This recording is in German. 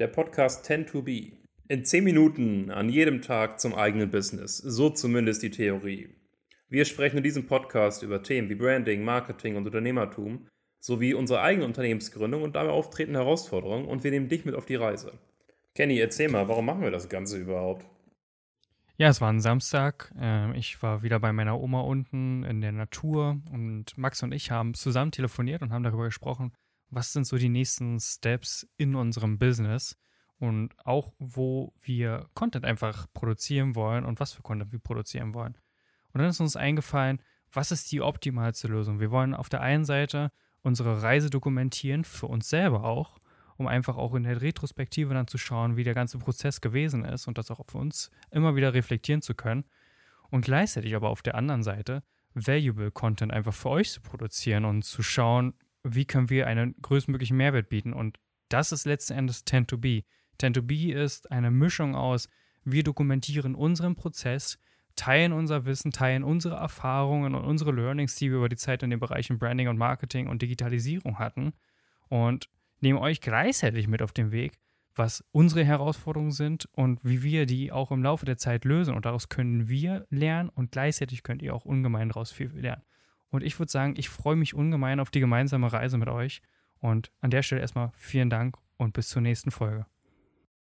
Der Podcast Tend to Be. In 10 Minuten an jedem Tag zum eigenen Business. So zumindest die Theorie. Wir sprechen in diesem Podcast über Themen wie Branding, Marketing und Unternehmertum sowie unsere eigene Unternehmensgründung und dabei auftretende Herausforderungen und wir nehmen dich mit auf die Reise. Kenny, erzähl mal, warum machen wir das Ganze überhaupt? Ja, es war ein Samstag. Ähm, ich war wieder bei meiner Oma unten in der Natur und Max und ich haben zusammen telefoniert und haben darüber gesprochen, was sind so die nächsten Steps in unserem Business und auch, wo wir Content einfach produzieren wollen und was für Content wir produzieren wollen. Und dann ist uns eingefallen, was ist die optimalste Lösung? Wir wollen auf der einen Seite unsere Reise dokumentieren, für uns selber auch, um einfach auch in der Retrospektive dann zu schauen, wie der ganze Prozess gewesen ist und das auch für uns immer wieder reflektieren zu können. Und gleichzeitig aber auf der anderen Seite valuable Content einfach für euch zu produzieren und zu schauen, wie können wir einen größtmöglichen Mehrwert bieten. Und das ist letzten Endes Tend to Be. Tend to Be ist eine Mischung aus, wir dokumentieren unseren Prozess, teilen unser Wissen, teilen unsere Erfahrungen und unsere Learnings, die wir über die Zeit in den Bereichen Branding und Marketing und Digitalisierung hatten und nehmen euch gleichzeitig mit auf den Weg, was unsere Herausforderungen sind und wie wir die auch im Laufe der Zeit lösen. Und daraus können wir lernen und gleichzeitig könnt ihr auch ungemein daraus viel lernen. Und ich würde sagen, ich freue mich ungemein auf die gemeinsame Reise mit euch. Und an der Stelle erstmal vielen Dank und bis zur nächsten Folge.